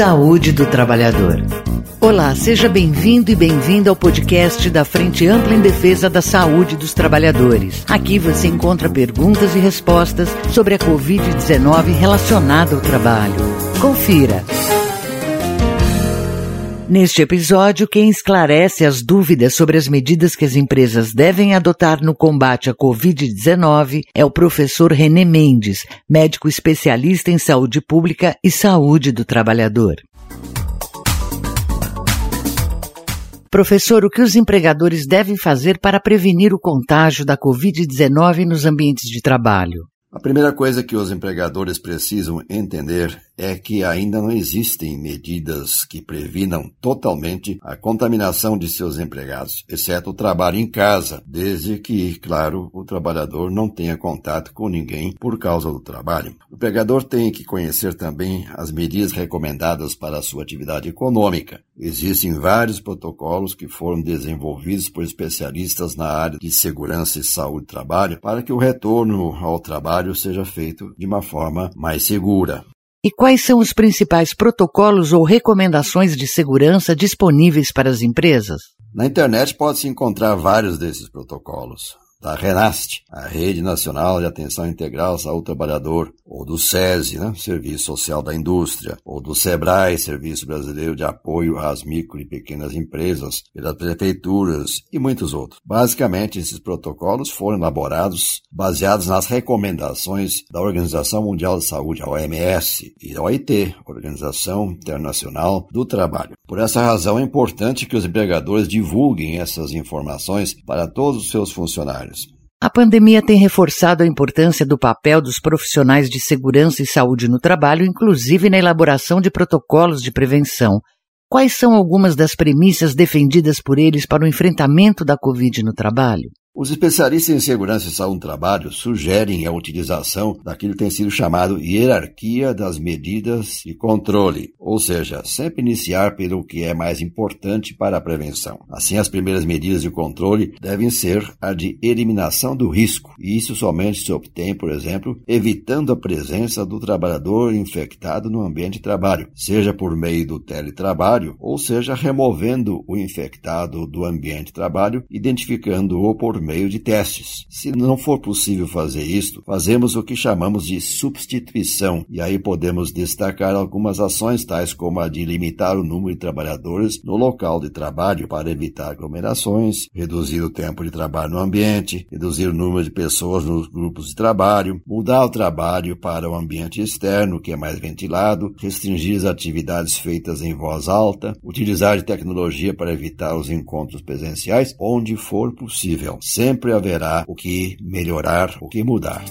Saúde do Trabalhador. Olá, seja bem-vindo e bem-vinda ao podcast da Frente Ampla em Defesa da Saúde dos Trabalhadores. Aqui você encontra perguntas e respostas sobre a Covid-19 relacionada ao trabalho. Confira. Neste episódio, quem esclarece as dúvidas sobre as medidas que as empresas devem adotar no combate à Covid-19 é o professor René Mendes, médico especialista em saúde pública e saúde do trabalhador. Professor, o que os empregadores devem fazer para prevenir o contágio da Covid-19 nos ambientes de trabalho? A primeira coisa que os empregadores precisam entender é que ainda não existem medidas que previnam totalmente a contaminação de seus empregados, exceto o trabalho em casa, desde que, claro, o trabalhador não tenha contato com ninguém por causa do trabalho. O empregador tem que conhecer também as medidas recomendadas para a sua atividade econômica. Existem vários protocolos que foram desenvolvidos por especialistas na área de segurança e saúde do trabalho para que o retorno ao trabalho seja feito de uma forma mais segura. E quais são os principais protocolos ou recomendações de segurança disponíveis para as empresas? Na internet pode-se encontrar vários desses protocolos da RENAST, a Rede Nacional de Atenção Integral ao Saúde Trabalhador, ou do SESI, né, Serviço Social da Indústria, ou do SEBRAE, Serviço Brasileiro de Apoio às Micro e Pequenas Empresas, pelas prefeituras e muitos outros. Basicamente, esses protocolos foram elaborados baseados nas recomendações da Organização Mundial de Saúde, a OMS, e da OIT, Organização Internacional do Trabalho. Por essa razão, é importante que os empregadores divulguem essas informações para todos os seus funcionários a pandemia tem reforçado a importância do papel dos profissionais de segurança e saúde no trabalho, inclusive na elaboração de protocolos de prevenção. Quais são algumas das premissas defendidas por eles para o enfrentamento da Covid no trabalho? Os especialistas em segurança e saúde do trabalho sugerem a utilização daquilo que tem sido chamado hierarquia das medidas de controle, ou seja, sempre iniciar pelo que é mais importante para a prevenção. Assim, as primeiras medidas de controle devem ser a de eliminação do risco, e isso somente se obtém, por exemplo, evitando a presença do trabalhador infectado no ambiente de trabalho, seja por meio do teletrabalho, ou seja, removendo o infectado do ambiente de trabalho, identificando-o por meio de testes. Se não for possível fazer isto, fazemos o que chamamos de substituição, e aí podemos destacar algumas ações tais como a de limitar o número de trabalhadores no local de trabalho para evitar aglomerações, reduzir o tempo de trabalho no ambiente, reduzir o número de pessoas nos grupos de trabalho, mudar o trabalho para o ambiente externo, que é mais ventilado, restringir as atividades feitas em voz alta, utilizar tecnologia para evitar os encontros presenciais onde for possível sempre haverá o que melhorar, o que mudar.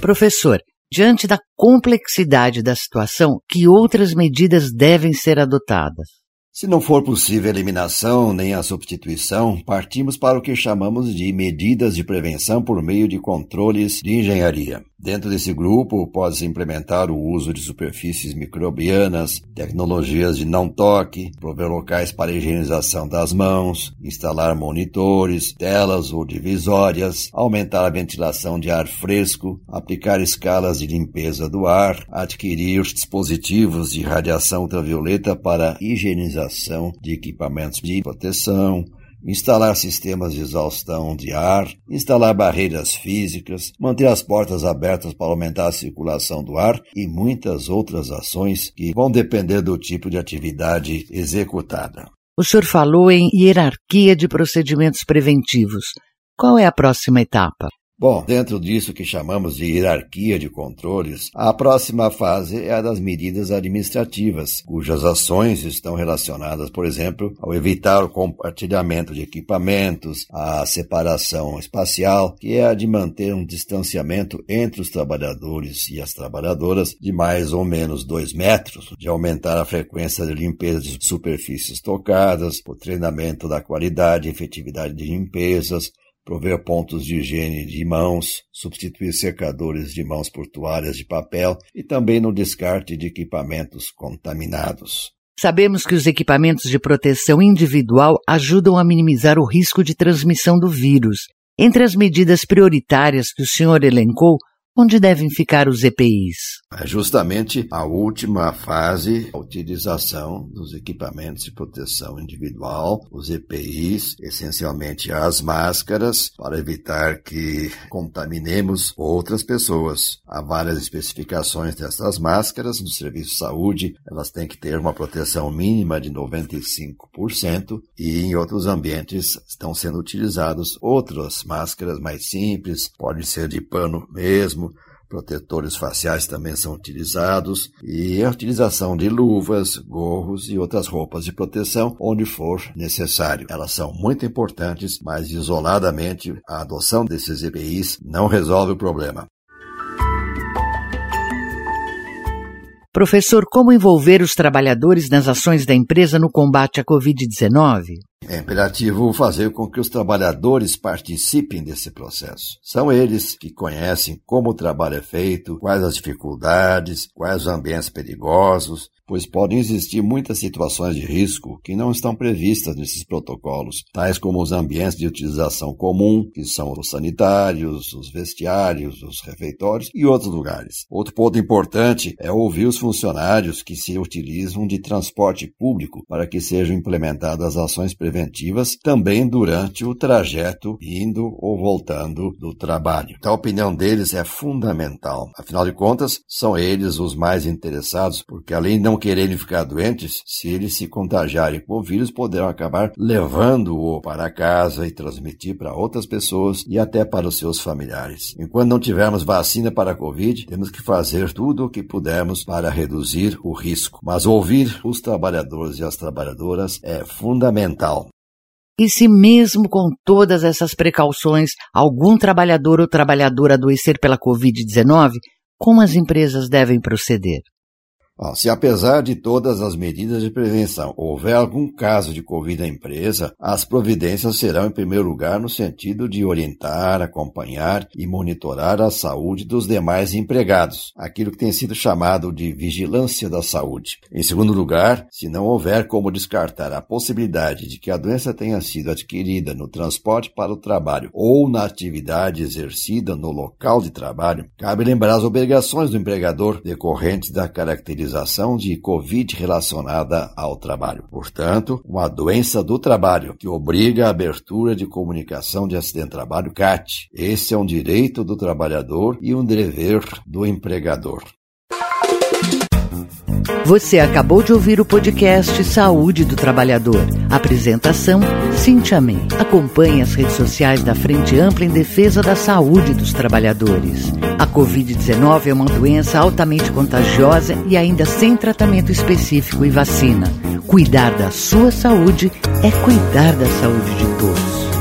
Professor, diante da complexidade da situação, que outras medidas devem ser adotadas? Se não for possível a eliminação nem a substituição, partimos para o que chamamos de medidas de prevenção por meio de controles de engenharia. Dentro desse grupo, pode-se implementar o uso de superfícies microbianas, tecnologias de não toque, prover locais para higienização das mãos, instalar monitores, telas ou divisórias, aumentar a ventilação de ar fresco, aplicar escalas de limpeza do ar, adquirir dispositivos de radiação ultravioleta para higienização de equipamentos de proteção, instalar sistemas de exaustão de ar, instalar barreiras físicas, manter as portas abertas para aumentar a circulação do ar e muitas outras ações que vão depender do tipo de atividade executada. O senhor falou em hierarquia de procedimentos preventivos. Qual é a próxima etapa? Bom, dentro disso que chamamos de hierarquia de controles, a próxima fase é a das medidas administrativas, cujas ações estão relacionadas, por exemplo, ao evitar o compartilhamento de equipamentos, a separação espacial, que é a de manter um distanciamento entre os trabalhadores e as trabalhadoras de mais ou menos dois metros, de aumentar a frequência de limpeza de superfícies tocadas, o treinamento da qualidade e efetividade de limpezas, prover pontos de higiene de mãos, substituir secadores de mãos por toalhas de papel e também no descarte de equipamentos contaminados. Sabemos que os equipamentos de proteção individual ajudam a minimizar o risco de transmissão do vírus. Entre as medidas prioritárias que o senhor elencou, Onde devem ficar os EPIs? É justamente a última fase, a utilização dos equipamentos de proteção individual, os EPIs, essencialmente as máscaras, para evitar que contaminemos outras pessoas. Há várias especificações dessas máscaras no serviço de saúde, elas têm que ter uma proteção mínima de 95% e em outros ambientes estão sendo utilizadas outras máscaras mais simples, pode ser de pano mesmo, protetores faciais também são utilizados e a utilização de luvas, gorros e outras roupas de proteção onde for necessário. Elas são muito importantes, mas isoladamente a adoção desses EPIs não resolve o problema. Professor, como envolver os trabalhadores nas ações da empresa no combate à Covid-19? É imperativo fazer com que os trabalhadores participem desse processo. São eles que conhecem como o trabalho é feito, quais as dificuldades, quais os ambientes perigosos, pois podem existir muitas situações de risco que não estão previstas nesses protocolos, tais como os ambientes de utilização comum, que são os sanitários, os vestiários, os refeitórios e outros lugares. Outro ponto importante é ouvir os funcionários que se utilizam de transporte público para que sejam implementadas ações preventivas também durante o trajeto indo ou voltando do trabalho. Então, a opinião deles é fundamental. Afinal de contas, são eles os mais interessados, porque além de não quererem ficar doentes, se eles se contagiarem com o vírus, poderão acabar levando-o para casa e transmitir para outras pessoas e até para os seus familiares. Enquanto não tivermos vacina para a Covid, temos que fazer tudo o que pudermos para reduzir o risco. Mas ouvir os trabalhadores e as trabalhadoras é fundamental. E se mesmo com todas essas precauções, algum trabalhador ou trabalhadora adoecer pela Covid-19, como as empresas devem proceder? Se apesar de todas as medidas de prevenção houver algum caso de Covid na empresa, as providências serão, em primeiro lugar, no sentido de orientar, acompanhar e monitorar a saúde dos demais empregados, aquilo que tem sido chamado de vigilância da saúde. Em segundo lugar, se não houver como descartar a possibilidade de que a doença tenha sido adquirida no transporte para o trabalho ou na atividade exercida no local de trabalho, cabe lembrar as obrigações do empregador decorrentes da característica de Covid relacionada ao trabalho. Portanto, uma doença do trabalho que obriga a abertura de comunicação de acidente de trabalho CAT. Esse é um direito do trabalhador e um dever do empregador. Você acabou de ouvir o podcast Saúde do Trabalhador. Apresentação: Cintia Men. Acompanhe as redes sociais da Frente Ampla em Defesa da Saúde dos Trabalhadores. A Covid-19 é uma doença altamente contagiosa e ainda sem tratamento específico e vacina. Cuidar da sua saúde é cuidar da saúde de todos.